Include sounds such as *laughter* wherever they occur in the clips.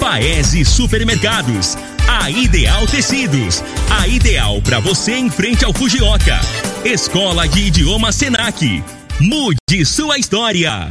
Paese Supermercados. A Ideal Tecidos. A ideal para você em frente ao Fujioka. Escola de Idioma Senac. Mude sua história.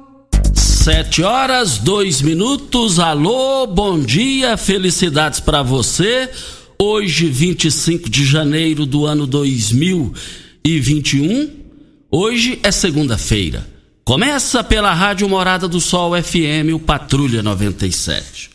Sete horas, dois minutos. Alô, bom dia, felicidades para você. Hoje, 25 de janeiro do ano 2021. Hoje é segunda-feira. Começa pela Rádio Morada do Sol FM, o Patrulha 97.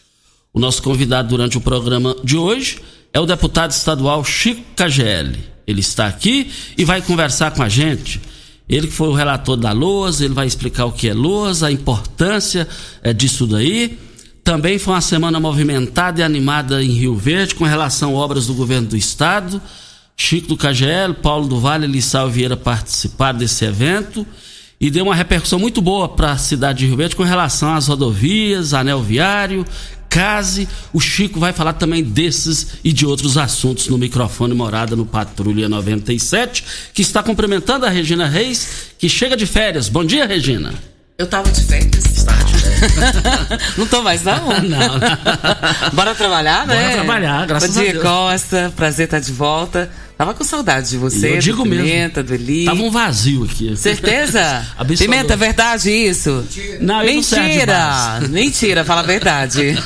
O nosso convidado durante o programa de hoje é o deputado estadual Chico KGL. Ele está aqui e vai conversar com a gente. Ele que foi o relator da LOAS, ele vai explicar o que é LOAS, a importância é, disso daí. Também foi uma semana movimentada e animada em Rio Verde com relação a obras do governo do estado. Chico do KGL, Paulo do Vale e Lissau Vieira participaram desse evento e deu uma repercussão muito boa para a cidade de Rio Verde com relação às rodovias, anel viário, case. O Chico vai falar também desses e de outros assuntos no microfone Morada no Patrulha 97, que está cumprimentando a Regina Reis, que chega de férias. Bom dia, Regina. Eu tava de férias. Está de férias. *laughs* não tô mais, não? não, não. Bora trabalhar, né? Bora trabalhar, graças Bom dia, a Deus. Costa. Prazer estar de volta. Tava com saudade de você, Eu digo do mesmo. Pimenta, do Eli. Tava um vazio aqui. Certeza? *laughs* Pimenta, é verdade isso? Não, ele não Mentira! base. Mentira, fala a verdade.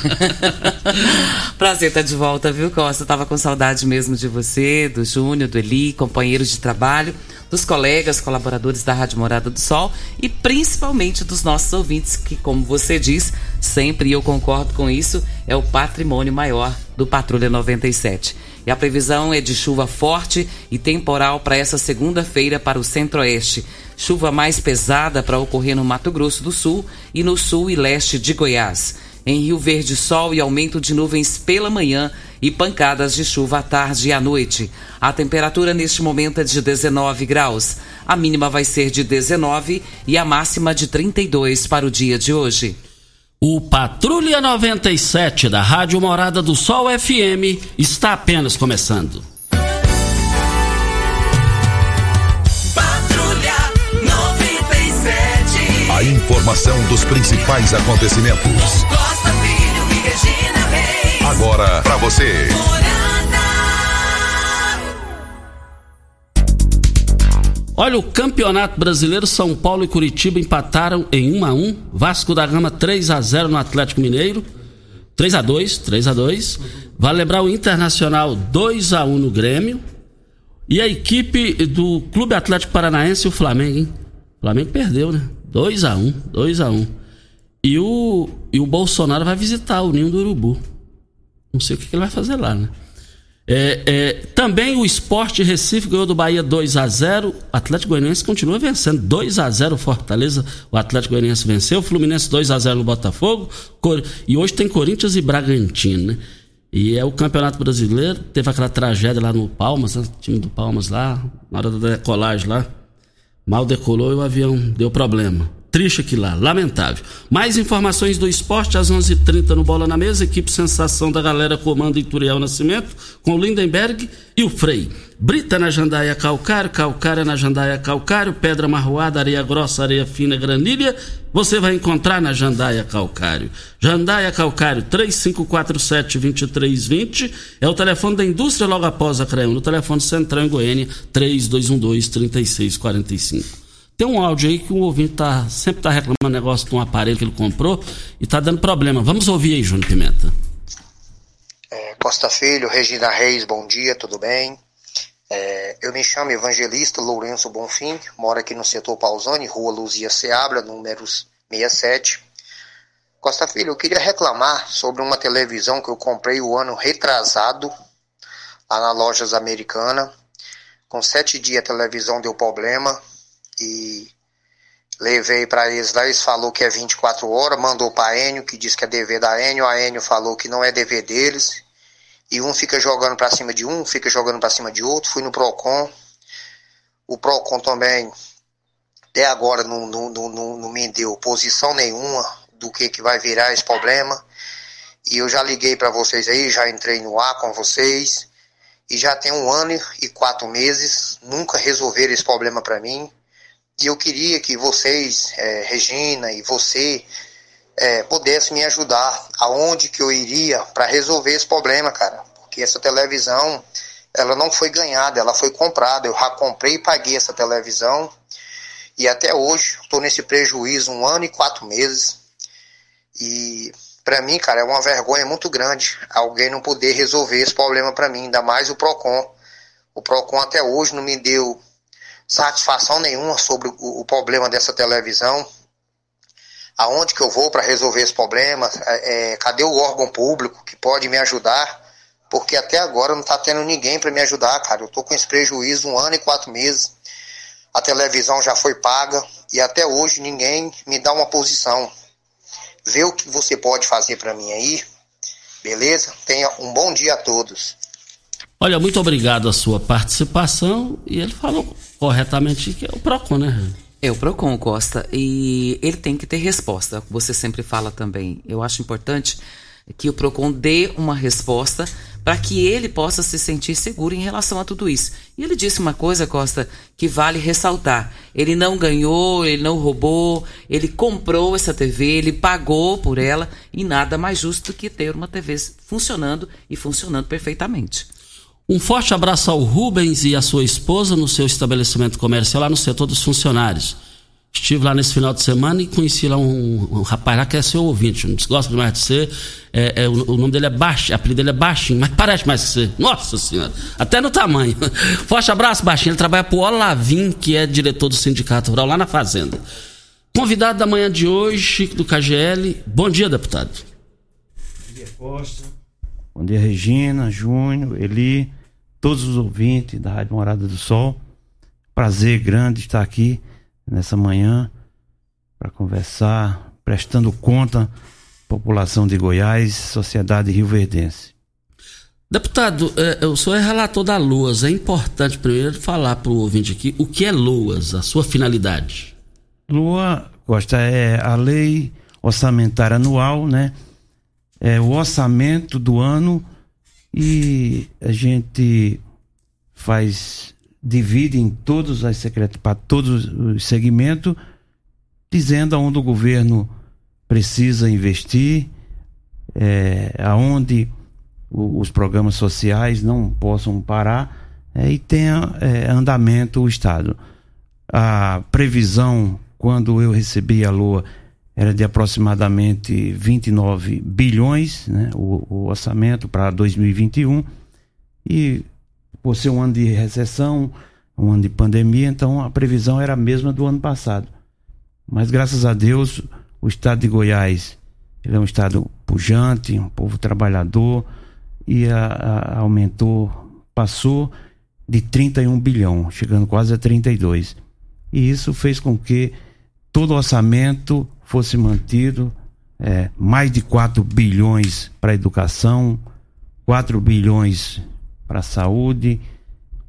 *laughs* Prazer estar de volta, viu, Costa? Tava com saudade mesmo de você, do Júnior, do Eli, companheiros de trabalho, dos colegas, colaboradores da Rádio Morada do Sol e principalmente dos nossos ouvintes, que, como você diz, sempre, e eu concordo com isso, é o patrimônio maior do Patrulha 97. E a previsão é de chuva forte e temporal para essa segunda-feira para o centro-oeste. Chuva mais pesada para ocorrer no Mato Grosso do Sul e no sul e leste de Goiás. Em Rio Verde, sol e aumento de nuvens pela manhã e pancadas de chuva à tarde e à noite. A temperatura neste momento é de 19 graus. A mínima vai ser de 19 e a máxima de 32 para o dia de hoje. O Patrulha 97 da Rádio Morada do Sol FM está apenas começando. Patrulha 97. A informação dos principais acontecimentos. Costa Filho e Regina Reis. Agora para você. Olha, o Campeonato Brasileiro, São Paulo e Curitiba empataram em 1 a 1 Vasco da Gama 3 a 0 no Atlético Mineiro. 3 a 2 3 a 2 Vale lembrar o Internacional 2 a 1 no Grêmio. E a equipe do Clube Atlético Paranaense e o Flamengo, hein? O Flamengo perdeu, né? 2 a 1 2 a 1 E o, e o Bolsonaro vai visitar o Ninho do Urubu. Não sei o que, ele vai fazer lá, né? É, é, também o Esporte Recife ganhou do Bahia 2 a 0 O Atlético Goianiense continua vencendo 2 a 0 o Fortaleza. O Atlético Goianiense venceu. Fluminense 2 a 0 no Botafogo. Cor- E hoje tem Corinthians e Bragantino, né? E é o Campeonato Brasileiro. Teve aquela tragédia lá no Palmas, né? time do Palmas lá, na hora da decolagem lá. Mal decolou e o avião deu problema. Triste aqui lá, lamentável. Mais informações do esporte às 11:30 h 30 no Bola na Mesa. Equipe Sensação da Galera comanda Ituriel Nascimento com Lindenberg e o Frei. Brita na Jandaia Calcário, Calcária na Jandaia Calcário, Pedra Marroada, Areia Grossa, Areia Fina, Granilha. Você vai encontrar na Jandaia Calcário. Jandaia Calcário 3547-2320 é o telefone da indústria logo após a CREUN. No telefone central em Goiânia 3212-3645. Tem um áudio aí que o ouvinte tá, sempre está reclamando negócio de um aparelho que ele comprou e está dando problema. Vamos ouvir aí, Júnior Pimenta. É, Costa Filho, Regina Reis, bom dia, tudo bem? É, eu me chamo Evangelista Lourenço Bonfim, moro aqui no setor Pausani, rua Luzia Seabra, número 67. Costa Filho, eu queria reclamar sobre uma televisão que eu comprei o ano retrasado, lá na Lojas Americana. Com sete dias a televisão deu problema, e levei para eles lá, eles falou que é 24 horas, mandou para Enio, que diz que é dever da Enio, a Enio falou que não é dever deles, e um fica jogando para cima de um, fica jogando para cima de outro, fui no Procon, o Procon também, até agora não, não, não, não me deu posição nenhuma do que, que vai virar esse problema, e eu já liguei para vocês aí, já entrei no ar com vocês, e já tem um ano e quatro meses, nunca resolveram esse problema para mim, e eu queria que vocês, é, Regina e você, é, pudessem me ajudar aonde que eu iria para resolver esse problema, cara. Porque essa televisão, ela não foi ganhada, ela foi comprada. Eu já comprei e paguei essa televisão. E até hoje estou nesse prejuízo um ano e quatro meses. E para mim, cara, é uma vergonha muito grande alguém não poder resolver esse problema para mim, ainda mais o Procon. O Procon até hoje não me deu satisfação nenhuma sobre o, o problema dessa televisão. Aonde que eu vou para resolver esse problema? É, é, cadê o órgão público que pode me ajudar? Porque até agora não está tendo ninguém para me ajudar, cara. Eu estou com esse prejuízo um ano e quatro meses. A televisão já foi paga e até hoje ninguém me dá uma posição. Vê o que você pode fazer para mim aí. Beleza? Tenha um bom dia a todos. Olha, muito obrigado a sua participação e ele falou corretamente que é o PROCON, né? É o PROCON, Costa, e ele tem que ter resposta. Você sempre fala também. Eu acho importante que o PROCON dê uma resposta para que ele possa se sentir seguro em relação a tudo isso. E ele disse uma coisa, Costa, que vale ressaltar. Ele não ganhou, ele não roubou, ele comprou essa TV, ele pagou por ela e nada mais justo do que ter uma TV funcionando e funcionando perfeitamente. Um forte abraço ao Rubens e à sua esposa no seu estabelecimento comercial lá no setor dos funcionários. Estive lá nesse final de semana e conheci lá um, um rapaz lá que é seu ouvinte, não gosta demais de ser. É, é, o, o, nome dele é Baixinho, a apelido dele é Baixinho, mas parece mais que você. Nossa Senhora, até no tamanho. *laughs* Forte abraço, Baixinho. Ele trabalha para o Olavim, que é diretor do Sindicato Rural lá na Fazenda. Convidado da manhã de hoje, Chico do KGL. Bom dia, deputado. Bom dia, Costa. Bom dia, Regina, Júnior, Eli todos os ouvintes da Rádio Morada do Sol. Prazer grande estar aqui nessa manhã para conversar, prestando conta população de Goiás, sociedade rioverdense. Deputado, é, o senhor é relator da LOAS. É importante primeiro falar para o ouvinte aqui o que é LOAS, a sua finalidade. LOA, Costa, é a lei orçamentária anual, né? É o orçamento do ano e a gente faz divide em todos as secretarias para todos os segmentos dizendo aonde o governo precisa investir é, aonde os programas sociais não possam parar é, e tenha é, andamento o estado. A previsão quando eu recebi a lua era de aproximadamente 29 bilhões, né, o, o orçamento para 2021. E por ser um ano de recessão, um ano de pandemia, então a previsão era a mesma do ano passado. Mas graças a Deus, o estado de Goiás ele é um estado pujante, um povo trabalhador e a, a, aumentou, passou de 31 bilhão, chegando quase a 32. E isso fez com que todo o orçamento fosse mantido, é, mais de 4 bilhões para educação, 4 bilhões para saúde,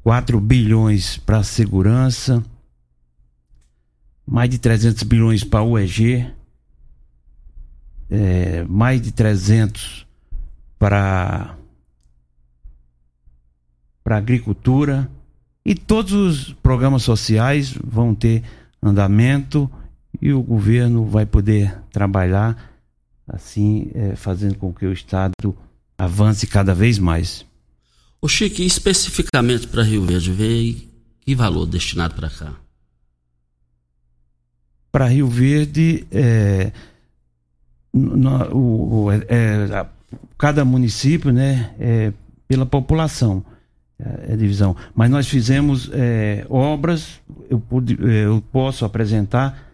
4 bilhões para segurança, mais de 300 bilhões para UEG, é, mais de 300 para para agricultura. E todos os programas sociais vão ter andamento e o governo vai poder trabalhar assim, é, fazendo com que o Estado avance cada vez mais. O Chico, especificamente para Rio Verde, veio que valor destinado para cá? Para Rio Verde, é, no, o, é, cada município, né, é pela população, é, é divisão. Mas nós fizemos é, obras, eu, pude, é, eu posso apresentar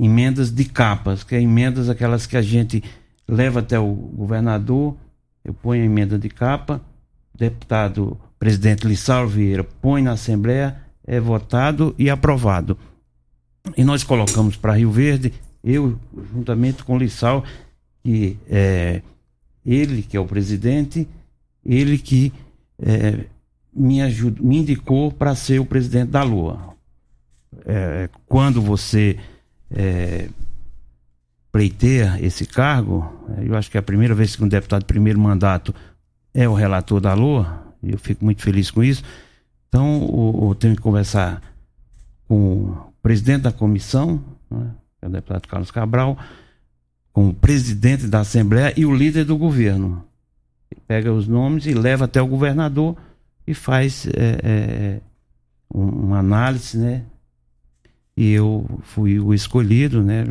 emendas de capas, que é emendas aquelas que a gente leva até o governador, eu ponho a emenda de capa, deputado presidente Lissau Vieira põe na Assembleia, é votado e aprovado. E nós colocamos para Rio Verde, eu, juntamente com Lissau, que é ele que é o presidente, ele que é, me, ajudou, me indicou para ser o presidente da Lua. É, quando você é, pleiteia esse cargo, é, eu acho que é a primeira vez que um deputado de primeiro mandato é o relator da Lua, e eu fico muito feliz com isso. Então, eu, tenho que conversar com o presidente da comissão, né, que é o deputado Carlos Cabral, com o presidente da Assembleia e o líder do governo. Ele pega os nomes e leva até o governador e faz é, é, uma análise, né? E eu fui o escolhido, né?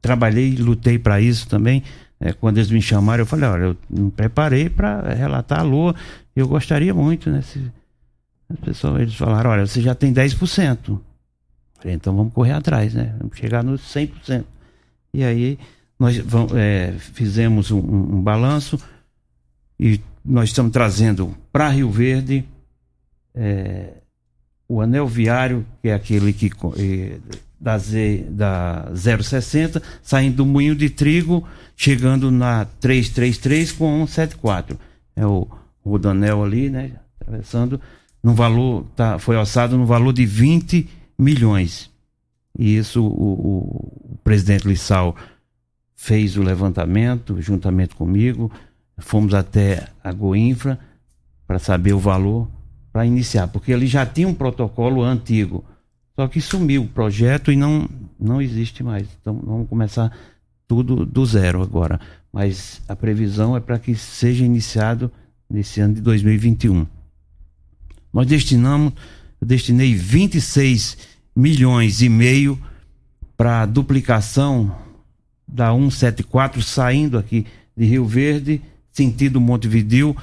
Trabalhei lutei para isso também. É, quando eles me chamaram, eu falei, olha, eu me preparei para relatar a lua. Eu gostaria muito, né? Se, as pessoas, eles falaram, olha, você já tem 10%. Falei, então vamos correr atrás, né? Vamos chegar nos 100%. E aí nós vamos, é, fizemos um, um, balanço e nós estamos trazendo para Rio Verde é, o anel viário, que é aquele que é, da, Z, da 060, saindo do moinho de trigo, chegando na 333 com 174. É o rodanel ali, né? Atravessando no valor, tá, foi alçado no valor de 20 milhões. E isso o, o presidente Lissau fez o levantamento juntamente comigo. Fomos até a Goinfra para saber o valor para iniciar, porque ele já tinha um protocolo antigo só que sumiu o projeto e não, não existe mais. Então vamos começar tudo do zero agora. Mas a previsão é para que seja iniciado nesse ano de 2021. Nós destinamos, eu destinei 26 milhões e meio para duplicação da 174 saindo aqui de Rio Verde, sentido Montevideo,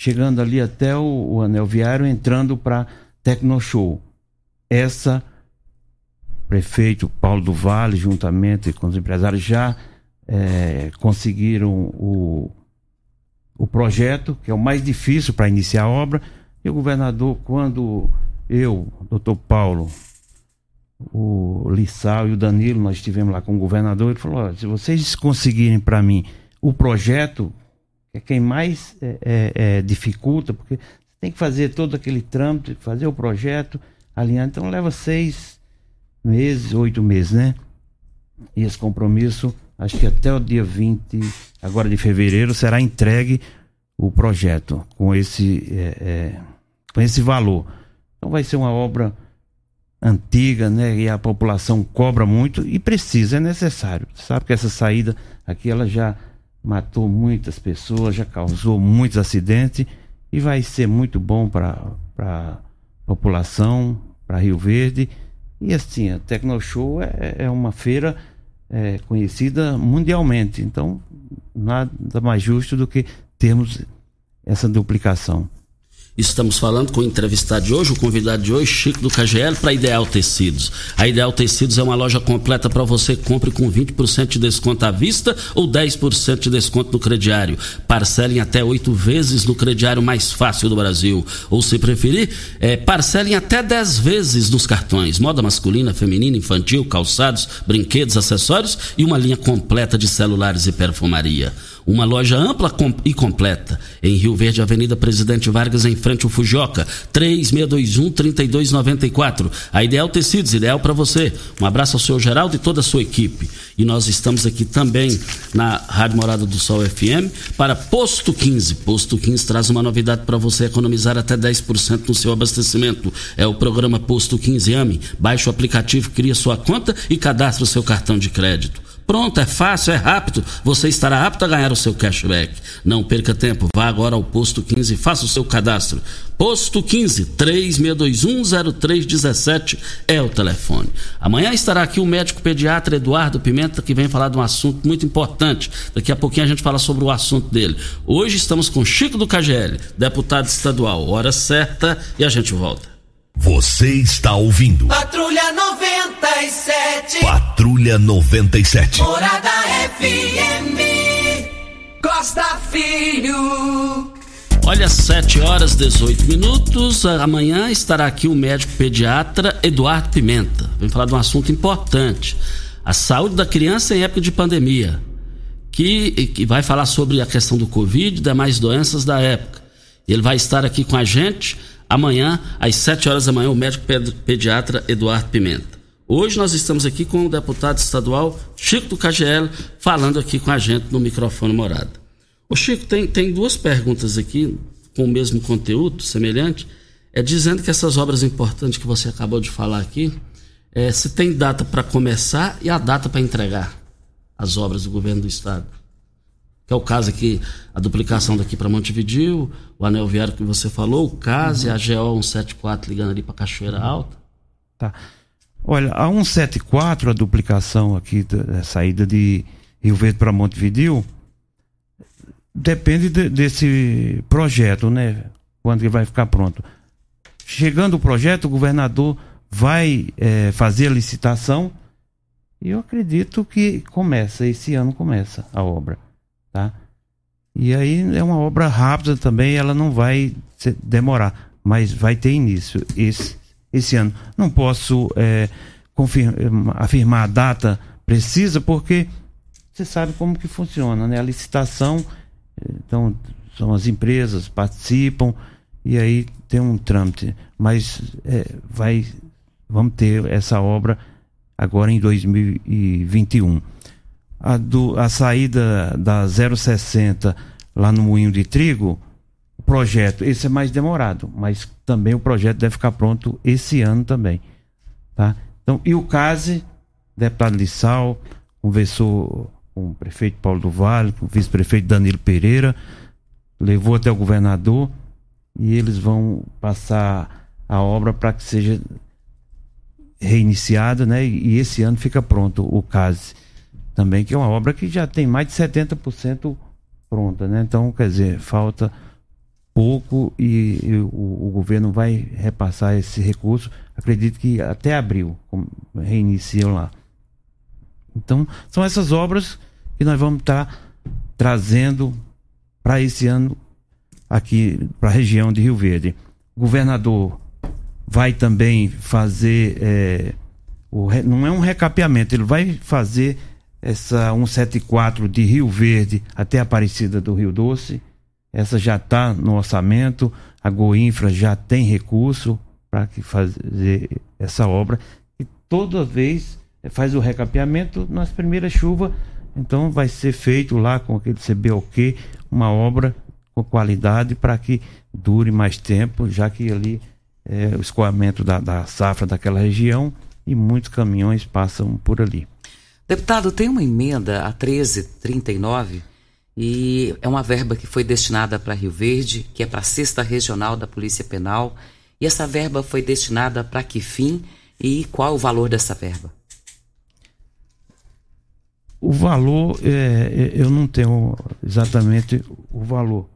chegando ali até o, o anel viário, entrando para Tecnoshow. Essa prefeito Paulo do Vale, juntamente com os empresários, já é, conseguiram o, o projeto, que é o mais difícil para iniciar a obra. E o governador, quando eu, doutor Paulo, o Lissau e o Danilo, nós estivemos lá com o governador, ele falou: se vocês conseguirem para mim o projeto, é quem mais é, é, é, dificulta, porque tem que fazer todo aquele trâmite, fazer o projeto, alinhar, então leva seis, meses, oito meses, né? E esse compromisso, acho que até o dia 20, agora de fevereiro, será entregue o projeto com esse, é, é, com esse valor. Então vai ser uma obra antiga, né? E a população cobra muito e precisa, é necessário. Sabe que essa saída aqui ela já matou muitas pessoas, já causou muitos acidentes e vai ser muito bom para a população, para Rio Verde e assim, a Tecnoshow é, é uma feira é, conhecida mundialmente. Então, nada mais justo do que termos essa duplicação. Estamos falando com o entrevistado de hoje, o convidado de hoje, Chico do KGL, para Ideal Tecidos. A Ideal Tecidos é uma loja completa para você. Compre com 20% de desconto à vista ou 10% de desconto no crediário. Parcelem até oito vezes no crediário mais fácil do Brasil. Ou, se preferir, é, parcelem até 10 vezes nos cartões. Moda masculina, feminina, infantil, calçados, brinquedos, acessórios e uma linha completa de celulares e perfumaria. Uma loja ampla e completa em Rio Verde, Avenida Presidente Vargas, em frente ao Fujioka. 3621-3294. A Ideal Tecidos, ideal para você. Um abraço ao senhor Geraldo e toda a sua equipe. E nós estamos aqui também na Rádio Morada do Sol FM para Posto 15. Posto 15 traz uma novidade para você economizar até 10% no seu abastecimento. É o programa Posto 15 AME. Baixe o aplicativo, cria sua conta e cadastre o seu cartão de crédito. Pronto, é fácil, é rápido. Você estará apto a ganhar o seu cashback. Não perca tempo, vá agora ao posto 15 e faça o seu cadastro. Posto 15 36210317 é o telefone. Amanhã estará aqui o médico pediatra Eduardo Pimenta que vem falar de um assunto muito importante. Daqui a pouquinho a gente fala sobre o assunto dele. Hoje estamos com Chico do KGL, deputado estadual. Hora certa e a gente volta. Você está ouvindo. Patrulha 97. Patrulha 97. Morada FM. Costa Filho. Olha, 7 horas 18 minutos. Amanhã estará aqui o médico pediatra Eduardo Pimenta. Vem falar de um assunto importante: a saúde da criança em época de pandemia. Que, que vai falar sobre a questão do Covid e demais doenças da época. Ele vai estar aqui com a gente amanhã, às 7 horas da manhã, o médico pediatra Eduardo Pimenta. Hoje nós estamos aqui com o deputado estadual Chico do KGL, falando aqui com a gente no microfone morada. Ô Chico, tem, tem duas perguntas aqui com o mesmo conteúdo, semelhante, é dizendo que essas obras importantes que você acabou de falar aqui, é, se tem data para começar e a data para entregar as obras do governo do estado que é o caso aqui, a duplicação daqui para Montevidil, o anel viário que você falou, o CASE, uhum. a GO 174 ligando ali para Cachoeira Alta. Tá. Olha, a 174, a duplicação aqui, da saída de Rio Verde para Montevidil, depende de, desse projeto, né? Quando ele vai ficar pronto. Chegando o projeto, o governador vai é, fazer a licitação e eu acredito que começa, esse ano começa a obra tá? E aí é uma obra rápida também, ela não vai demorar, mas vai ter início esse, esse ano. Não posso é, afirmar a data precisa, porque você sabe como que funciona, né? A licitação, então são as empresas participam e aí tem um trâmite, mas é, vai, vamos ter essa obra agora em 2021 a, do, a saída da 060 lá no Moinho de Trigo, o projeto, esse é mais demorado, mas também o projeto deve ficar pronto esse ano também. Tá? Então, e o CASE, deputado Lissal, conversou com o prefeito Paulo do Vale, com o vice-prefeito Danilo Pereira, levou até o governador e eles vão passar a obra para que seja reiniciada, né? E, esse ano fica pronto o CASE também, que é uma obra que já tem mais de 70% pronta, né? Então, quer dizer, falta pouco e, e o, o, governo vai repassar esse recurso, acredito que até abril, reiniciam lá. Então, são essas obras que nós vamos estar tá trazendo para esse ano aqui para a região de Rio Verde. O governador vai também fazer é, o, não é um recapeamento, ele vai fazer essa 174 de Rio Verde até Aparecida do Rio Doce. Essa já está no orçamento, a Goinfra já tem recurso para fazer essa obra. E toda vez faz o recapeamento nas primeiras chuvas, então vai ser feito lá com aquele CBOQ uma obra com qualidade para que dure mais tempo, já que ali é o escoamento da, da safra daquela região e muitos caminhões passam por ali. Deputado, tem uma emenda a 1339 e é uma verba que foi destinada para Rio Verde, que é para a Sexta Regional da Polícia Penal. E essa verba foi destinada para que fim e qual o valor dessa verba? O valor, é, é eu não tenho exatamente o valor.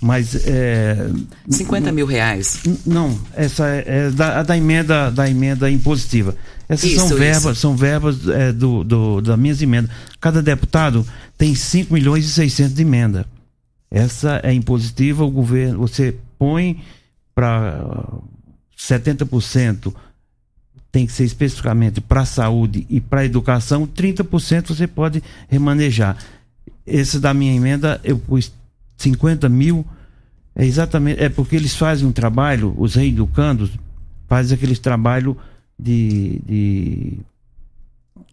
Mas é, 50 mil reais. Não, essa é, é da, da, emenda da emenda impositiva. Essas isso, são verbas, isso. são verbas é, do, do, das minhas emendas. Cada deputado tem 5 milhões e 600 de emenda. Essa é impositiva, o governo, você põe para 70% tem que ser especificamente para a saúde e para a educação, 30% você pode remanejar. Esse da minha emenda eu pus 50 mil é exatamente, é porque eles fazem um trabalho, os reeducandos fazem aqueles trabalho de, de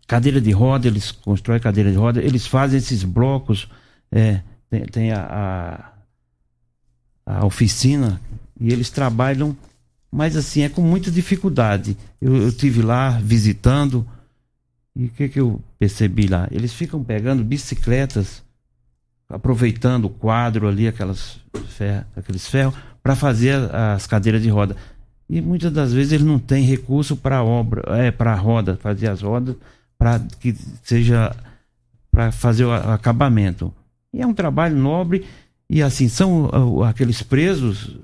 cadeira de roda, eles constroem cadeira de roda, eles fazem esses blocos, é, tem, tem a, a, a, oficina e eles trabalham, mas assim, é com muita dificuldade. Eu, eu tive lá visitando e o que, que eu percebi lá? Eles ficam pegando bicicletas aproveitando o quadro ali, aquelas ferro, aqueles ferros, para fazer as cadeiras de roda. E muitas das vezes ele não tem recurso para obra, é para roda, fazer as rodas, para que seja para fazer o acabamento. E é um trabalho nobre e assim são aqueles presos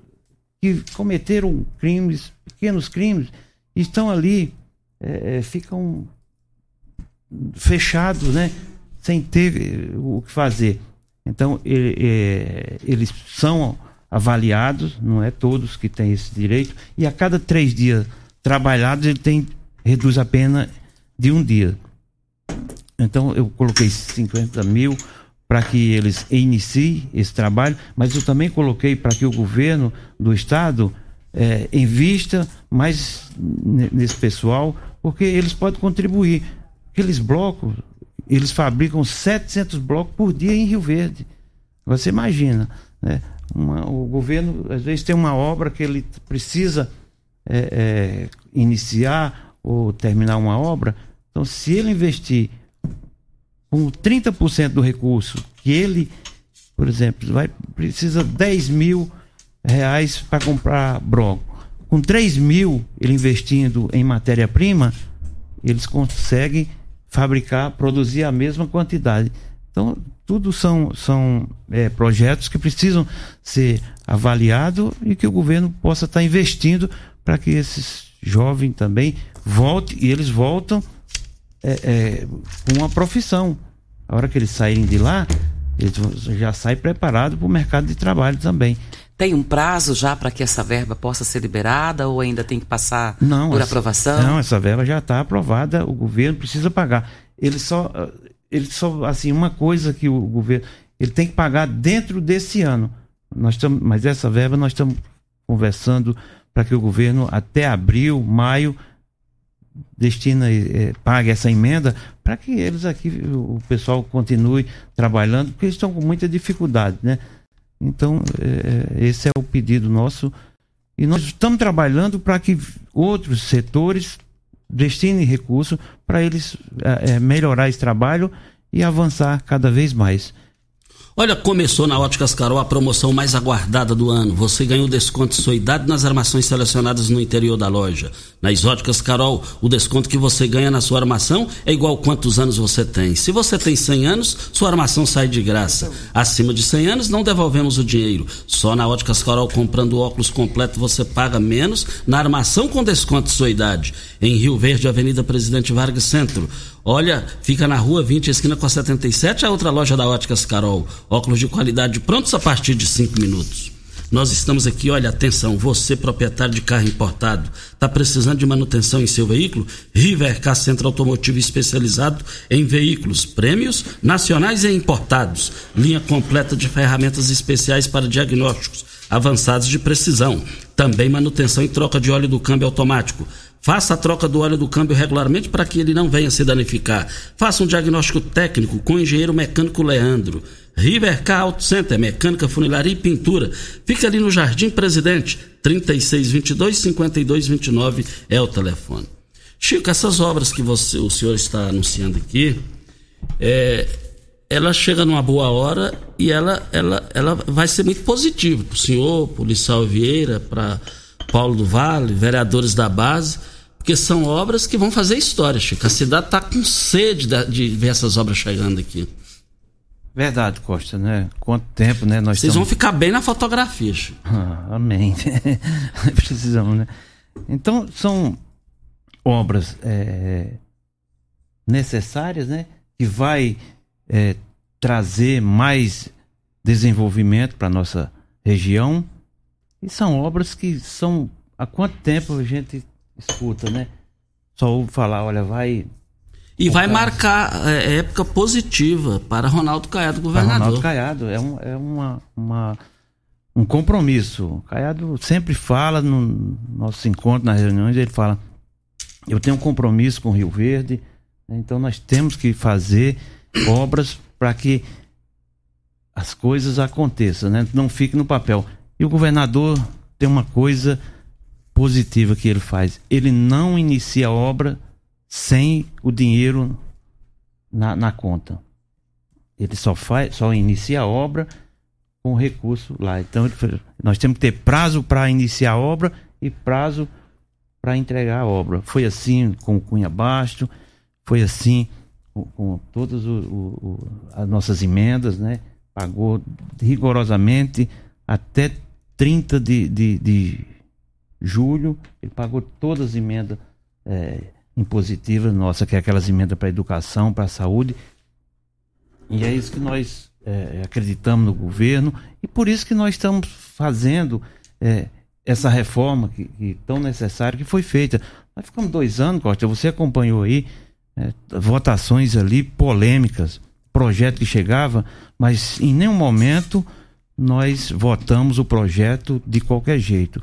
que cometeram crimes, pequenos crimes, estão ali, é, é ficam fechados, né, sem ter o que fazer. Então, ele, é, eles são avaliados, não é todos que têm esse direito, e a cada três dias trabalhados, ele tem, reduz a pena de um dia. Então, eu coloquei 50 mil para que eles iniciem esse trabalho, mas eu também coloquei para que o governo do estado é, invista mais nesse pessoal, porque eles podem contribuir. Aqueles blocos, eles fabricam 700 blocos por dia em Rio Verde. Você imagina, né? Uma, o governo às vezes tem uma obra que ele precisa é, é, iniciar ou terminar uma obra. Então, se ele investir com 30% do recurso que ele, por exemplo, vai precisa 10 mil reais para comprar bloco. Com 3 mil ele investindo em matéria-prima, eles conseguem fabricar, produzir a mesma quantidade. Então, tudo são, são é, projetos que precisam ser avaliados e que o governo possa estar investindo para que esses jovens também voltem e eles voltam é, é, com uma profissão. A hora que eles saírem de lá, eles já saem preparados para o mercado de trabalho também. Tem um prazo já para que essa verba possa ser liberada ou ainda tem que passar não, por essa, aprovação? Não, essa verba já está aprovada, o governo precisa pagar. Ele só, ele só, assim, uma coisa que o governo, ele tem que pagar dentro desse ano. Nós estamos, mas essa verba nós estamos conversando para que o governo até abril, maio destina, eh, pague essa emenda para que eles aqui, o pessoal continue trabalhando, porque eles estão com muita dificuldade, né? Então, é, é, esse é o pedido nosso. E nós estamos trabalhando para que outros setores destinem recursos para eles é, melhorar esse trabalho e avançar cada vez mais. Olha, começou na Óticas Carol a promoção mais aguardada do ano. Você ganhou desconto de sua idade nas armações selecionadas no interior da loja. Nas Óticas Carol, o desconto que você ganha na sua armação é igual quantos anos você tem. Se você tem 100 anos, sua armação sai de graça. Acima de 100 anos, não devolvemos o dinheiro. Só na Óticas Carol, comprando óculos completo, você paga menos na armação com desconto de sua idade. Em Rio Verde, Avenida Presidente Vargas Centro. Olha, fica na rua 20, esquina com a 77, a outra loja da Óticas Carol. Óculos de qualidade prontos a partir de 5 minutos. Nós estamos aqui, olha, atenção, você proprietário de carro importado, está precisando de manutenção em seu veículo? Rivercar Centro Automotivo especializado em veículos, prêmios nacionais e importados. Linha completa de ferramentas especiais para diagnósticos avançados de precisão. Também manutenção e troca de óleo do câmbio automático Faça a troca do óleo do câmbio regularmente para que ele não venha se danificar. Faça um diagnóstico técnico com o engenheiro mecânico Leandro. Rivercar Auto Center, mecânica, funilaria e pintura. Fica ali no Jardim Presidente, 3622-5229 é o telefone. Chico, essas obras que você, o senhor está anunciando aqui, é, ela chega numa boa hora e ela, ela, ela vai ser muito positiva para o senhor, para o Vieira, para Paulo do Vale, vereadores da base porque são obras que vão fazer história, Chico. A cidade está com sede de, ver essas obras chegando aqui. Verdade, Costa, né? Quanto tempo, né? Nós Vocês vão ficar bem na fotografia, Chico. Ah, amém. *laughs* Precisamos, né? Então, são obras é, necessárias, né? Que vai é, trazer mais desenvolvimento para nossa região. E são obras que são. Há quanto tempo a gente escuta, né? Só ouve falar, olha, vai. E vai marcar é, época positiva para Ronaldo Caiado, governador. Ronaldo Caiado é, um, é uma, uma, um compromisso. O Caiado sempre fala no nosso encontro, nas reuniões, ele fala: eu tenho um compromisso com o Rio Verde, né, então nós temos que fazer obras para que as coisas aconteçam, né? não fique no papel. E o governador tem uma coisa positiva que ele faz: ele não inicia a obra sem o dinheiro na, na conta. Ele só faz, só inicia a obra com recurso lá. Então nós temos que ter prazo para iniciar a obra e prazo para entregar a obra. Foi assim com o Cunha Basto, foi assim com, com todas o, o, as nossas emendas, né? Pagou rigorosamente até 30 de, de, de julho, ele pagou todas as emendas é, impositivas nossa, que é aquelas emendas para educação, para saúde. E é isso que nós é, acreditamos no governo e por isso que nós estamos fazendo é, essa reforma que, que, tão necessária que foi feita. Nós ficamos dois anos, Costa, você acompanhou aí é, votações ali polêmicas, projeto que chegava, mas em nenhum momento nós votamos o projeto de qualquer jeito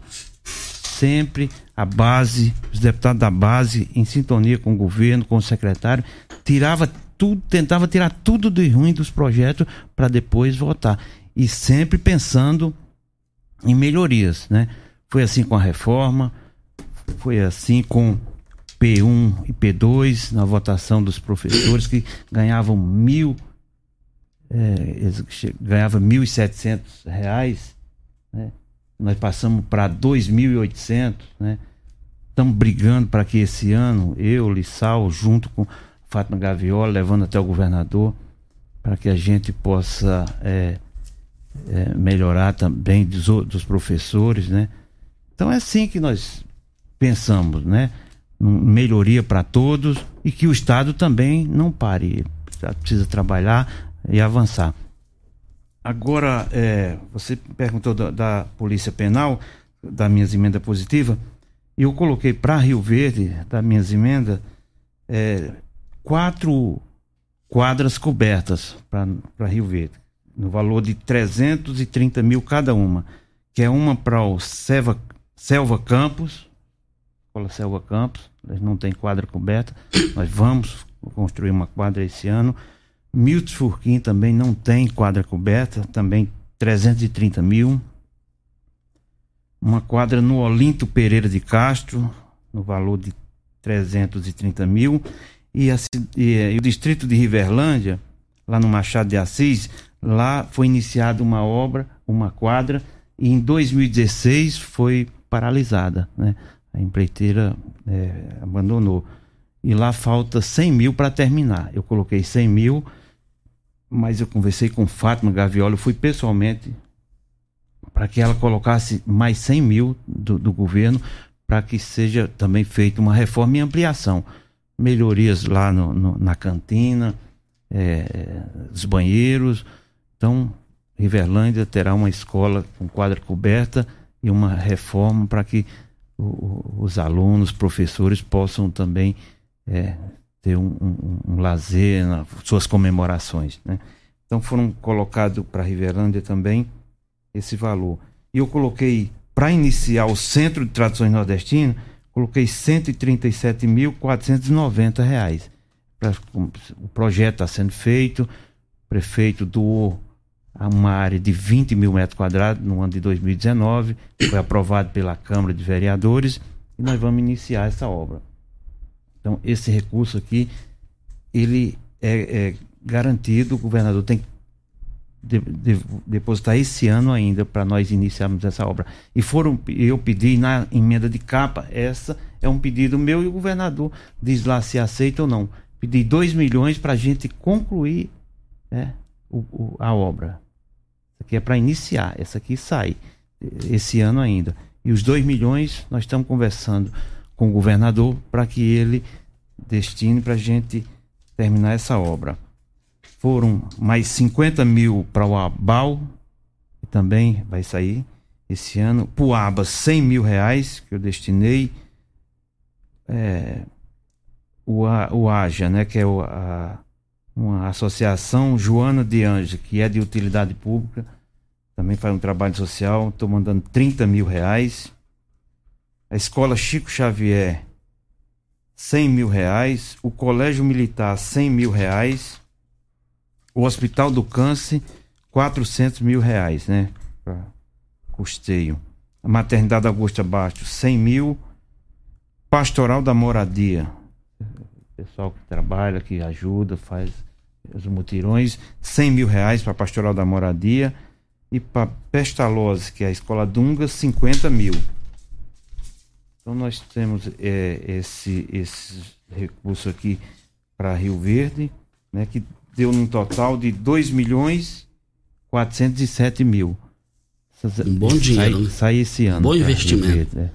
sempre a base, os deputados da base, em sintonia com o governo, com o secretário, tirava tudo, tentava tirar tudo de ruim dos projetos para depois votar. E sempre pensando em melhorias, né? Foi assim com a reforma, foi assim com P1 e P2 na votação dos professores que ganhavam mil, é, ganhava mil e setecentos reais, né? Nós passamos para 2.800, né? Estamos brigando para que esse ano, eu, Lissau, junto com Fátima Gaviola, levando até o governador, para que a gente possa é, é, melhorar também dos, dos, professores, né? Então é assim que nós pensamos, né? Melhoria para todos e que o Estado também não pare, precisa trabalhar e avançar. Agora, é, você perguntou da, da, Polícia Penal, da minhas emendas positivas. Eu coloquei para Rio Verde, da minhas emendas, é, quatro quadras cobertas para Rio Verde, no valor de 330 mil cada uma, que é uma para o Selva, Selva Campos, Escola Selva Campos, não tem quadra coberta, nós vamos construir uma quadra esse ano Milton Furquim também não tem quadra coberta, também 330 mil. Uma quadra no Olinto Pereira de Castro, no valor de 330 mil. E, a, e, e o distrito de Riverlândia, lá no Machado de Assis, lá foi iniciada uma obra, uma quadra, e em 2016 foi paralisada. Né? A empreiteira é, abandonou. E lá falta 100 mil para terminar. Eu coloquei 100 mil mas eu conversei com Fátima Gaviola, eu fui pessoalmente para que ela colocasse mais 100 mil do, do governo para que seja também feita uma reforma e ampliação. Melhorias lá no, no, na cantina, é, os banheiros. Então, Riverlândia terá uma escola com quadra coberta e uma reforma para que o, os alunos, professores possam também é, ter um, um, um lazer nas suas comemorações. Né? Então foram colocados para Riverlândia também esse valor. E eu coloquei, para iniciar o Centro de Tradições Nordestinas, coloquei 137.490 reais. O projeto está sendo feito, o prefeito doou uma área de 20 mil metros quadrados no ano de 2019, foi aprovado pela Câmara de Vereadores e nós vamos iniciar essa obra. Então, esse recurso aqui, ele é, é garantido, o governador tem que de, de, depositar esse ano ainda para nós iniciarmos essa obra. E foram, eu pedi na emenda de capa, essa é um pedido meu e o governador diz lá se aceita ou não. Pedi 2 milhões para a gente concluir né, o, o, a obra. Isso aqui é para iniciar, essa aqui sai esse ano ainda. E os 2 milhões nós estamos conversando com o governador para que ele destine para a gente terminar essa obra. Foram mais 50 mil para o Abal, que também vai sair esse ano. Puaba, 100 mil reais que eu destinei. É, o, o AJA, né, que é o, a, uma associação Joana de Anja, que é de utilidade pública, também faz um trabalho social, estou mandando 30 mil reais. A escola Chico Xavier, 100 mil reais. O Colégio Militar, 100 mil reais. O Hospital do Câncer, 400 mil reais, né? Custeio. A Maternidade Augusta Bastos, 100 mil. Pastoral da Moradia, pessoal que trabalha, que ajuda, faz os mutirões, 100 mil reais para Pastoral da Moradia e para Pestalozzi, que é a Escola Dunga, 50 mil. Então nós temos é, esse, esse recurso aqui para Rio Verde, né, que deu num total de 2 milhões 407 mil. Um bom dinheiro. Sai, né? sai esse ano. Bom investimento. Verde, né?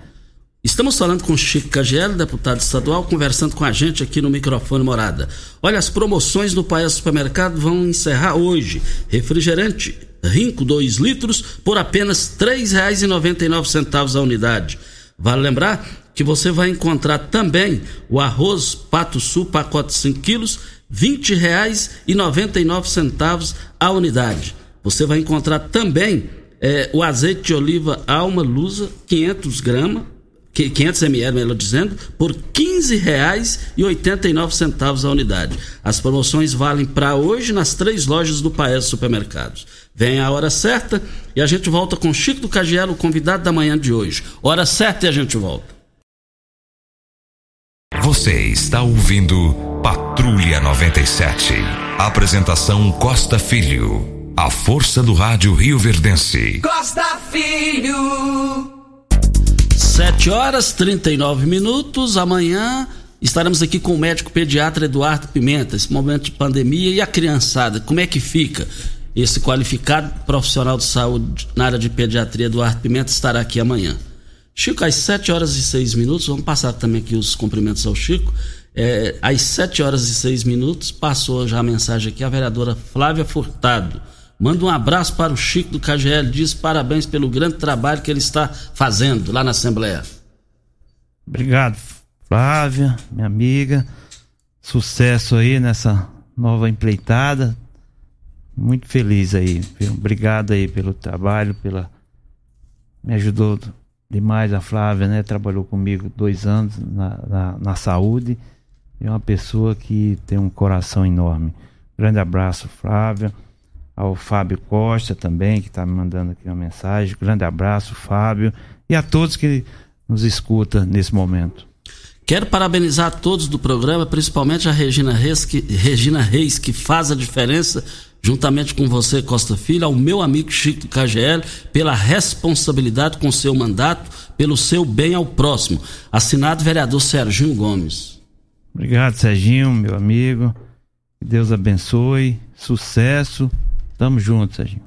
Estamos falando com Chico Cagiel, deputado estadual, conversando com a gente aqui no microfone Morada. Olha, as promoções no Paes Supermercado vão encerrar hoje. Refrigerante Rinco 2 litros por apenas R$ 3,99 a unidade. Vale lembrar que você vai encontrar também o arroz Pato Sul, pacote 5 quilos, R$ 20,99 a unidade. Você vai encontrar também é, o azeite de oliva Alma Lusa, 500 gramas 500 ml, melhor dizendo, por R$ 15,89 a unidade. As promoções valem para hoje nas três lojas do Paes Supermercados. Vem a hora certa e a gente volta com Chico do Cagielo, o convidado da manhã de hoje. Hora certa e a gente volta. Você está ouvindo Patrulha 97. Apresentação Costa Filho. A força do rádio Rio Verdense. Costa Filho. 7 horas 39 minutos. Amanhã estaremos aqui com o médico pediatra Eduardo Pimenta. Esse momento de pandemia e a criançada, como é que fica? Esse qualificado profissional de saúde na área de pediatria, Eduardo Pimenta, estará aqui amanhã. Chico, às 7 horas e 6 minutos, vamos passar também aqui os cumprimentos ao Chico. É, às 7 horas e 6 minutos, passou já a mensagem aqui a vereadora Flávia Furtado Manda um abraço para o Chico do KGL, diz parabéns pelo grande trabalho que ele está fazendo lá na Assembleia. Obrigado, Flávia, minha amiga. Sucesso aí nessa nova empreitada. Muito feliz aí. Obrigado aí pelo trabalho, pela. Me ajudou demais a Flávia, né? Trabalhou comigo dois anos na, na, na saúde. É uma pessoa que tem um coração enorme. Grande abraço, Flávia ao Fábio Costa também, que está me mandando aqui uma mensagem. Grande abraço, Fábio, e a todos que nos escuta nesse momento. Quero parabenizar todos do programa, principalmente a Regina Reis, que, Regina Reis, que faz a diferença, juntamente com você, Costa Filho, ao meu amigo Chico do KGL, pela responsabilidade com seu mandato, pelo seu bem ao próximo. Assinado vereador Serginho Gomes. Obrigado, Serginho, meu amigo. Que Deus abençoe, sucesso Tamo junto, Serginho.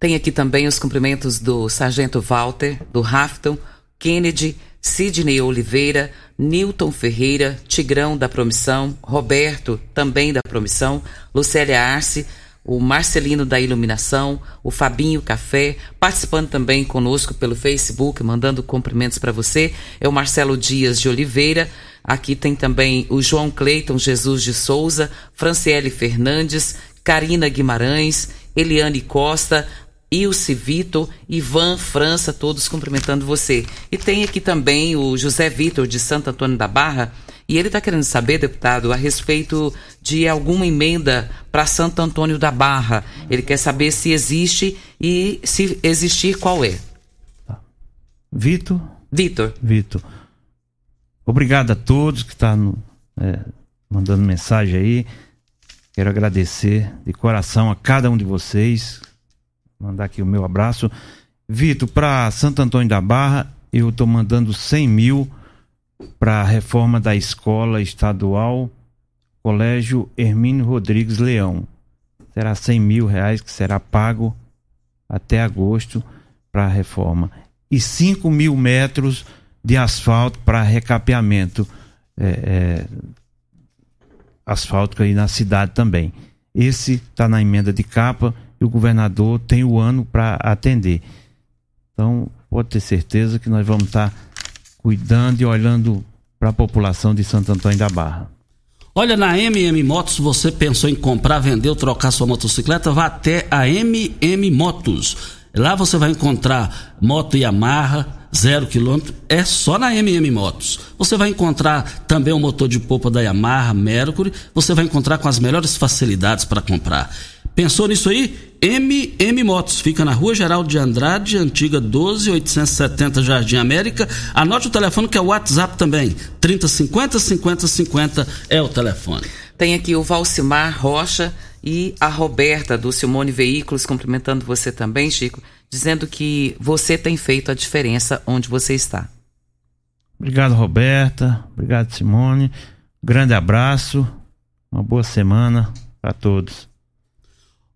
Tem aqui também os cumprimentos do Sargento Walter, do Rafton, Kennedy, Sidney Oliveira, Newton Ferreira, Tigrão da Promissão, Roberto, também da Promissão, Lucélia Arce, o Marcelino da Iluminação, o Fabinho Café, participando também conosco pelo Facebook, mandando cumprimentos para você, é o Marcelo Dias de Oliveira. Aqui tem também o João Cleiton Jesus de Souza, Franciele Fernandes, Karina Guimarães, Eliane Costa, Ilse Vitor, Ivan França, todos cumprimentando você. E tem aqui também o José Vitor, de Santo Antônio da Barra, e ele está querendo saber, deputado, a respeito de alguma emenda para Santo Antônio da Barra. Ele quer saber se existe e, se existir, qual é. Vitor. Vitor. Vitor. Obrigado a todos que estão tá, é, mandando mensagem aí. Quero agradecer de coração a cada um de vocês. Mandar aqui o meu abraço. Vitor, para Santo Antônio da Barra, eu estou mandando 100 mil para a reforma da escola estadual Colégio Hermínio Rodrigues Leão. Será 100 mil reais que será pago até agosto para a reforma. E 5 mil metros de asfalto para recapeamento. É, é, asfáltico aí na cidade também. Esse está na emenda de capa e o governador tem o ano para atender. Então, pode ter certeza que nós vamos estar tá cuidando e olhando para a população de Santo Antônio da Barra. Olha, na MM Motos, você pensou em comprar, vender ou trocar sua motocicleta? Vá até a MM Motos. Lá você vai encontrar moto Yamaha, zero quilômetro, é só na MM Motos. Você vai encontrar também o motor de polpa da Yamaha, Mercury, você vai encontrar com as melhores facilidades para comprar. Pensou nisso aí? MM Motos, fica na Rua Geraldo de Andrade, antiga 12870 Jardim América. Anote o telefone que é o WhatsApp também. 3050 50 50 é o telefone. Tem aqui o Valcimar Rocha e a Roberta do Simone Veículos cumprimentando você também, Chico, dizendo que você tem feito a diferença onde você está. Obrigado, Roberta. Obrigado, Simone. Grande abraço. Uma boa semana para todos.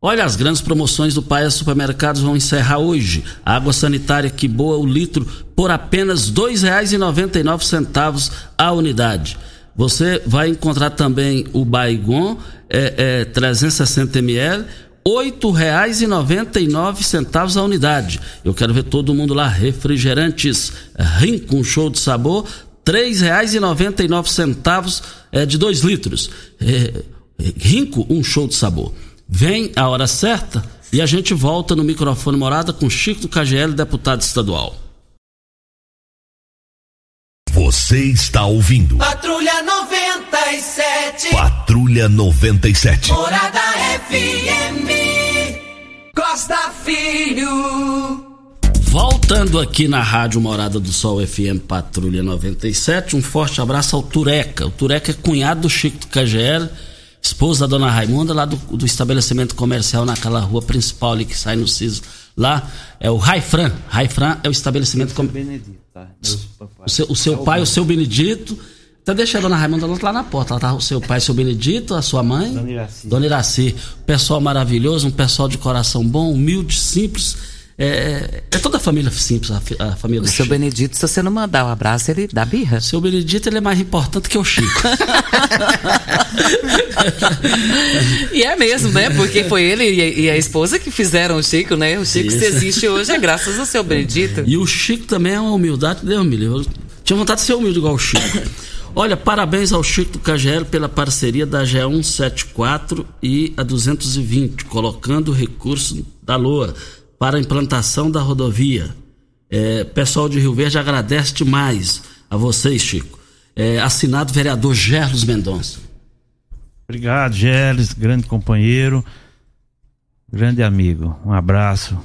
Olha, as grandes promoções do Paia Supermercados vão encerrar hoje. água sanitária que boa o litro por apenas R$ 2,99 a unidade. Você vai encontrar também o Baigon é, é, 360 ml, R$ 8,99 a unidade. Eu quero ver todo mundo lá. Refrigerantes Rim com show de sabor, R$ 3,99 é, de 2 litros. É, Rinco, um show de sabor. Vem a hora certa e a gente volta no microfone morada com Chico do deputado estadual. Você está ouvindo. Patrulha 97. Patrulha 97. Morada FM. Costa Filho. Voltando aqui na Rádio Morada do Sol FM Patrulha 97, um forte abraço ao Tureca. O Tureca é cunhado do Chico do KGL esposa da dona Raimunda, lá do, do, estabelecimento comercial naquela rua principal ali que sai no CISO. Lá é o Raifran. Raifran é o estabelecimento comercial. Tá? O seu, o seu pai, o seu Benedito. Então deixa a dona Raimunda lá na porta. Lá tá o seu pai, seu Benedito, a sua mãe. Dona Iraci. Dona Iraci. Pessoal maravilhoso, um pessoal de coração bom, humilde, simples é, é, toda a família simples, a, a família o do seu Chico. Benedito, se você não mandar um abraço, ele dá birra. Seu Benedito, ele é mais importante que o Chico. *laughs* e é mesmo, né? Porque foi ele e a esposa que fizeram o Chico, né? O Chico, Isso. se existe hoje, é graças ao seu Benedito. E o Chico também é uma humildade, Deus me livre. Eu tinha vontade de ser humilde igual o Chico. Olha, parabéns ao Chico do KGL pela parceria da G174 e a 220, colocando o recurso da LOA para a implantação da rodovia. É, pessoal de Rio Verde agradece demais a vocês, Chico. É, assinado vereador Gerlos Mendonça. Obrigado, Gerlos, grande companheiro, grande amigo. Um abraço.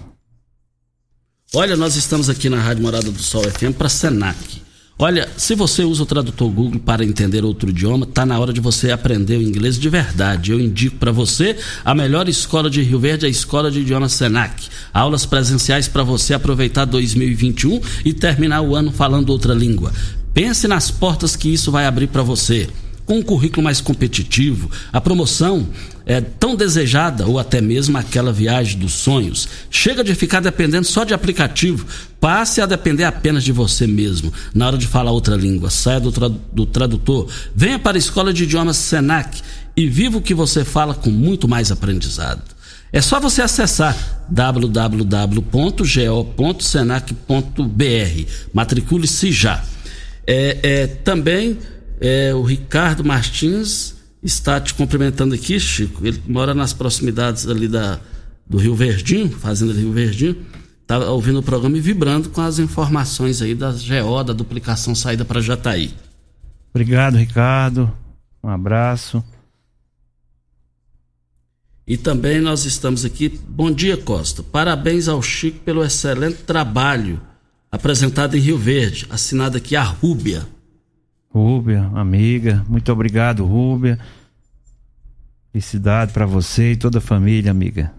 Olha, nós estamos aqui na Rádio Morada do Sol FM para Senac. Olha, se você usa o tradutor Google para entender outro idioma, tá na hora de você aprender o inglês de verdade. Eu indico para você a melhor escola de Rio Verde, a Escola de Idiomas Senac. Aulas presenciais para você aproveitar 2021 e terminar o ano falando outra língua. Pense nas portas que isso vai abrir para você com um currículo mais competitivo, a promoção é tão desejada ou até mesmo aquela viagem dos sonhos. Chega de ficar dependendo só de aplicativo, passe a depender apenas de você mesmo. Na hora de falar outra língua, saia do, tra do tradutor, venha para a Escola de Idiomas Senac e viva o que você fala com muito mais aprendizado. É só você acessar www.go.senac.br. Matricule-se já. É, é, também é, o Ricardo Martins está te cumprimentando aqui, Chico. Ele mora nas proximidades ali da, do Rio Verdinho, fazenda do Rio Verdinho. Está ouvindo o programa e vibrando com as informações aí da GO, da duplicação saída para Jataí. Obrigado, Ricardo. Um abraço. E também nós estamos aqui. Bom dia, Costa. Parabéns ao Chico pelo excelente trabalho apresentado em Rio Verde. Assinado aqui a Rúbia. Rúbia, amiga, muito obrigado, Rúbia. Felicidade para você e toda a família, amiga.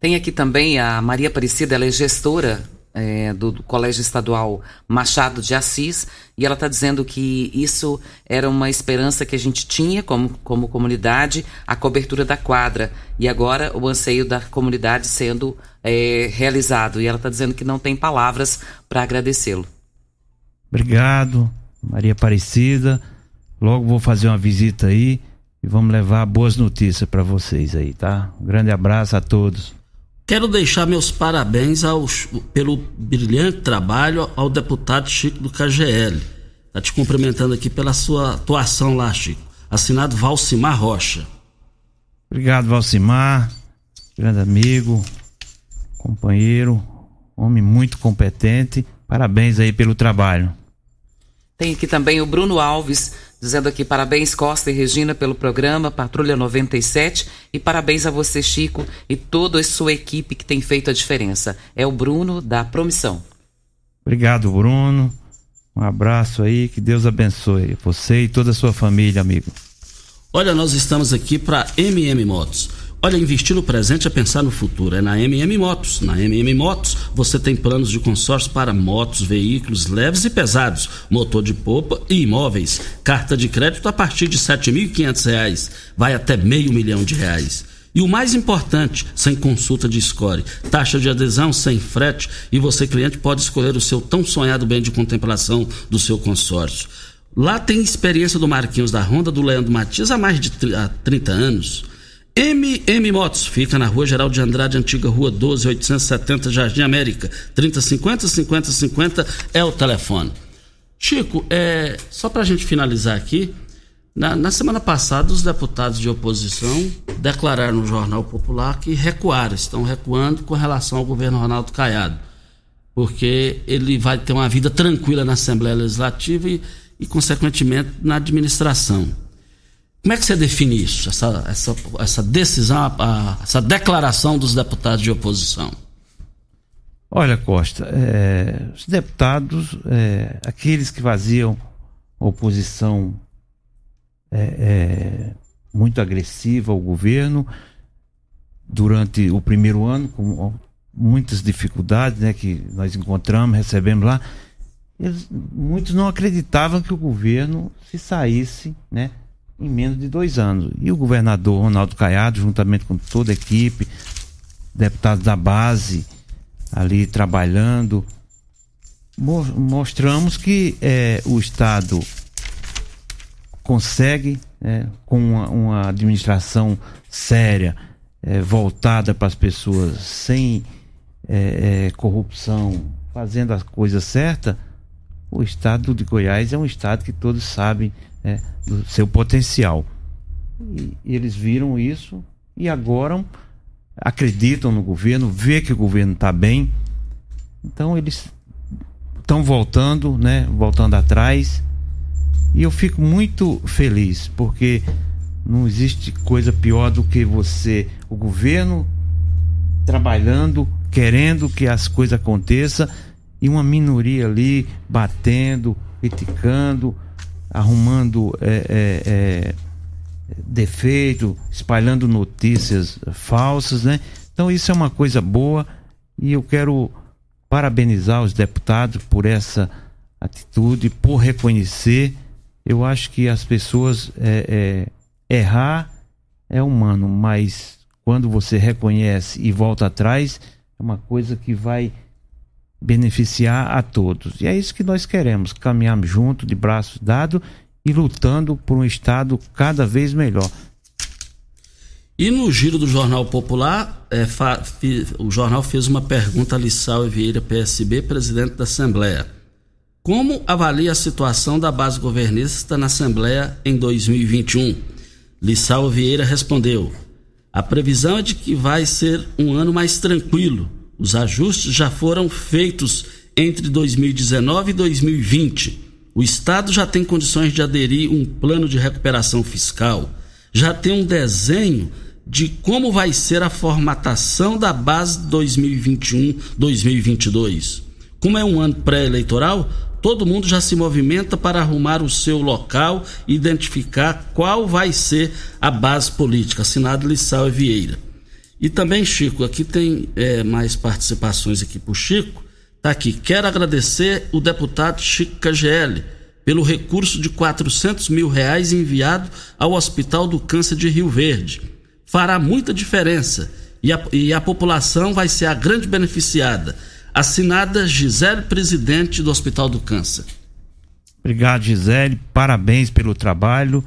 Tem aqui também a Maria Aparecida, ela é gestora é, do, do, Colégio Estadual Machado de Assis, e ela está dizendo que isso era uma esperança que a gente tinha como, como comunidade, a cobertura da quadra, e agora o anseio da comunidade sendo é, realizado. E ela está dizendo que não tem palavras para agradecê-lo. Obrigado. Maria Aparecida. Logo vou fazer uma visita aí e vamos levar boas notícias para vocês aí, tá? Um grande abraço a todos. Quero deixar meus parabéns aos, pelo brilhante trabalho ao deputado Chico do KGL. Tá te cumprimentando aqui pela sua atuação lá, Chico. Assinado Valcimar Rocha. Obrigado, Valcimar, grande amigo, companheiro, homem muito competente. Parabéns aí pelo trabalho. Tem aqui também o Bruno Alves, dizendo aqui parabéns Costa e Regina pelo programa Patrulha 97 e parabéns a você, Chico, e toda a sua equipe que tem feito a diferença. É o Bruno da Promissão. Obrigado, Bruno. Um abraço aí, que Deus abençoe você e toda a sua família, amigo. Olha, nós estamos aqui para MM Motos. Olha, investir no presente é pensar no futuro. É na MM Motos. Na MM Motos você tem planos de consórcio para motos, veículos leves e pesados, motor de popa e imóveis. Carta de crédito a partir de R$ 7.500, vai até meio milhão de reais. E o mais importante, sem consulta de score, taxa de adesão sem frete e você, cliente, pode escolher o seu tão sonhado bem de contemplação do seu consórcio. Lá tem experiência do Marquinhos da Honda, do Leandro Matias há mais de 30 anos. MM Motos fica na Rua Geral de Andrade, antiga Rua 12, 870, Jardim América. 3050 5050 é o telefone. Chico, é, só para a gente finalizar aqui, na, na, semana passada, os deputados de oposição declararam no Jornal Popular que recuaram, estão recuando com relação ao governo Ronaldo Caiado, porque ele vai ter uma vida tranquila na Assembleia Legislativa e, e consequentemente, na administração. Como é que você define isso, essa, essa, essa decisão, essa declaração dos deputados de oposição? Olha, Costa, é, os deputados, é, aqueles que faziam oposição é, é, muito agressiva ao governo durante o primeiro ano, com muitas dificuldades né, que nós encontramos, recebemos lá. Eles, muitos não acreditavam que o governo se saísse né, em menos de dois anos. E o governador Ronaldo Caiado, juntamente com toda a equipe, deputados da base ali trabalhando, mostramos que é, o Estado consegue, é, com uma, uma, administração séria, é, voltada para as pessoas, sem é, é, corrupção, fazendo as coisas certas, o estado de Goiás é um estado que todos sabem é, do seu potencial. E, e eles viram isso e agora acreditam no governo, vê que o governo está bem, então eles estão voltando, né, voltando atrás e eu fico muito feliz, porque não existe coisa pior do que você, o governo, trabalhando, querendo que as coisas aconteçam, e uma minoria ali batendo, criticando, arrumando é, é, é, defeito, espalhando notícias falsas, né? Então isso é uma coisa boa e eu quero parabenizar os deputados por essa atitude, por reconhecer eu acho que as pessoas é, é, errar é humano, mas quando você reconhece e volta atrás, é uma coisa que vai beneficiar a todos. E é isso que nós queremos, caminharmos junto, de braços dados e lutando por um Estado cada vez melhor. E no giro do Jornal Popular, é, fa, fi, o jornal fez uma pergunta a Lissau Vieira, PSB, presidente da Assembleia. Como avalia a situação da base governista na Assembleia em 2021? Lissau Vieira respondeu: A previsão é de que vai ser um ano mais tranquilo. Os ajustes já foram feitos entre 2019 e 2020. O Estado já tem condições de aderir um plano de recuperação fiscal, já tem um desenho de como vai ser a formatação da base 2021-2022. Como é um ano pré-eleitoral, todo mundo já se movimenta para arrumar o seu local e identificar qual vai ser a base política. Assinado Lissau e Vieira. E também, Chico, aqui tem é, mais participações aqui para o Chico. Tá aqui. Quero agradecer o deputado Chico KGL pelo recurso de 400 mil reais enviado ao Hospital do Câncer de Rio Verde. Fará muita diferença e a, e a população vai ser a grande beneficiada Assinada Gisele, presidente do Hospital do Câncer. Obrigado, Gisele. Parabéns pelo trabalho.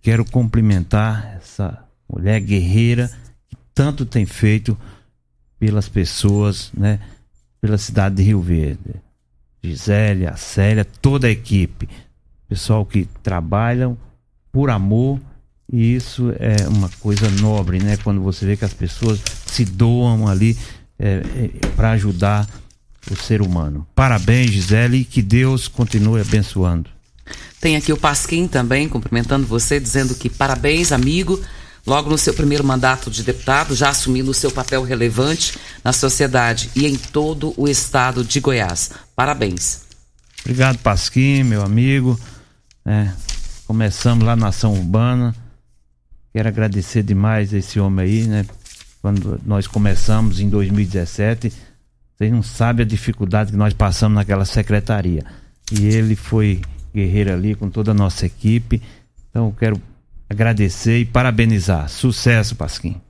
Quero cumprimentar essa mulher guerreira tanto tem feito pelas pessoas, né? Pela cidade de Rio Verde. Gisele, a Célia, toda a equipe. Pessoal que trabalham por amor e isso é uma coisa nobre, né? Quando você vê que as pessoas se doam ali é, é, para ajudar o ser humano. Parabéns, Gisele, e que Deus continue abençoando. Tem aqui o Pasquim também cumprimentando você, dizendo que parabéns, amigo. Logo no seu primeiro mandato de deputado, já assumindo o seu papel relevante na sociedade e em todo o estado de Goiás. Parabéns. Obrigado, Pasquim, meu amigo. É, começamos lá na ação urbana. Quero agradecer demais esse homem aí, né? Quando nós começamos em 2017, vocês não sabem a dificuldade que nós passamos naquela secretaria. E ele foi guerreiro ali com toda a nossa equipe. Então quero agradecer e parabenizar. Sucesso, Pasquim.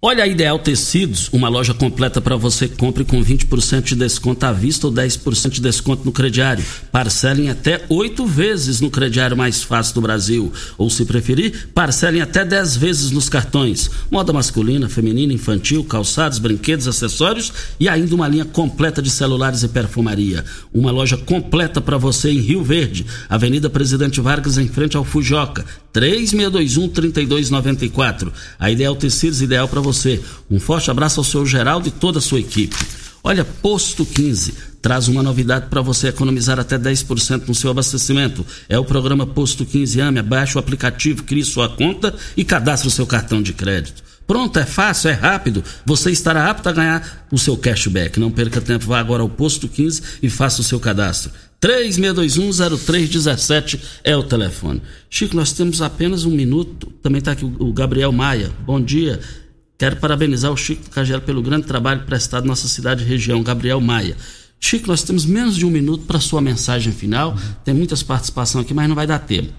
Olha a Ideal Tecidos, uma loja completa para você compre com 20% de desconto à vista ou 10% de desconto no crediário. Parcelem até oito vezes no crediário mais fácil do Brasil. Ou, se preferir, parcelem até 10 vezes nos cartões. Moda masculina, feminina, infantil, calçados, brinquedos, acessórios e ainda uma linha completa de celulares e perfumaria. Uma loja completa para você em Rio Verde, Avenida Presidente Vargas, em frente ao Fujoca. 3621-3294. A Ideal Tecidos, ideal para você. Um forte abraço ao seu Geraldo e toda a sua equipe. Olha, Posto 15 traz uma novidade para você economizar até 10% no seu abastecimento. É o programa Posto 15 Ame. Baixe o aplicativo, crie sua conta e cadastre o seu cartão de crédito. Pronto, é fácil, é rápido. Você estará apto a ganhar o seu cashback. Não perca tempo, vá agora ao Posto 15 e faça o seu cadastro. 36210317 é o telefone. Chico, nós temos apenas um minuto. Também está aqui o Gabriel Maia. Bom dia. Quero parabenizar o Chico do Cagelo pelo grande trabalho prestado na nossa cidade e região. Gabriel Maia. Chico, nós temos menos de um minuto para sua mensagem final. Tem muitas participações aqui, mas não vai dar tempo.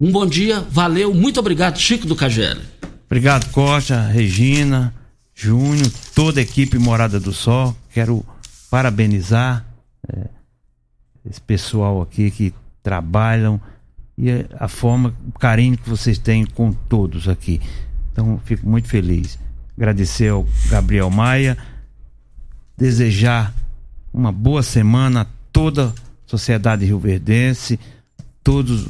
Um bom dia, valeu, muito obrigado, Chico do Cagelo. Obrigado, Costa, Regina, Júnior, toda a equipe Morada do Sol. Quero parabenizar é, esse pessoal aqui que trabalham e a forma, o carinho que vocês têm com todos aqui. Então, fico muito feliz. Agradecer ao Gabriel Maia, desejar uma boa semana a toda a sociedade rioverdense, todos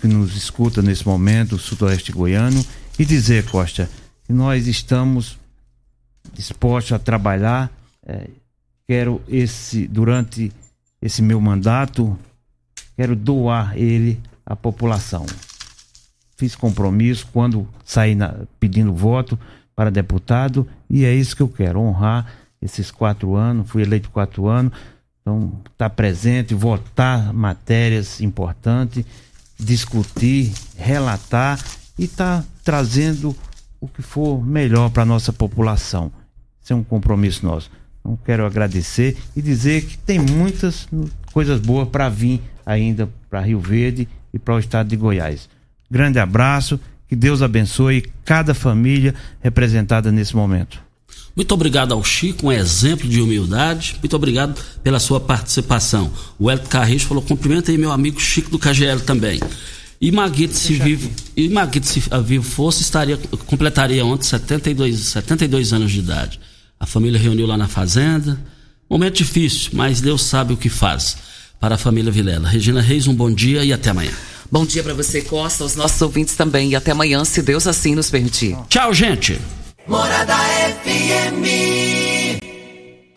que nos escutam nesse momento, o sudoeste goiano e dizer, Costa, que nós estamos dispostos a trabalhar. É, quero esse, durante esse meu mandato, quero doar ele à população. Fiz compromisso quando saí na, pedindo voto para deputado e é isso que eu quero, honrar esses quatro anos, fui eleito quatro anos, então estar tá presente, votar matérias importantes, discutir, relatar e estar tá trazendo o que for melhor para a nossa população. Isso é um compromisso nosso. Então quero agradecer e dizer que tem muitas coisas boas para vir ainda para Rio Verde e para o estado de Goiás. Grande abraço, que Deus abençoe cada família representada nesse momento. Muito obrigado ao Chico, um exemplo de humildade. Muito obrigado pela sua participação. O Hélio Carrejo falou: cumprimenta aí meu amigo Chico do KGL também. E Maguito, se vivo, e Maguito, se vivo fosse, estaria, completaria ontem 72, 72 anos de idade. A família reuniu lá na fazenda. Momento difícil, mas Deus sabe o que faz. Para a família Vilela. Regina Reis, um bom dia e até amanhã. Bom dia para você, Costa, os nossos ouvintes também. E até amanhã, se Deus assim nos permitir. Tchau, gente. Morada FM.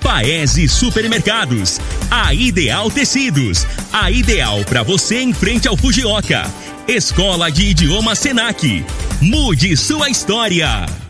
Paese Supermercados. A Ideal Tecidos. A ideal para você em frente ao Fujioka. Escola de Idioma Senac. Mude sua história.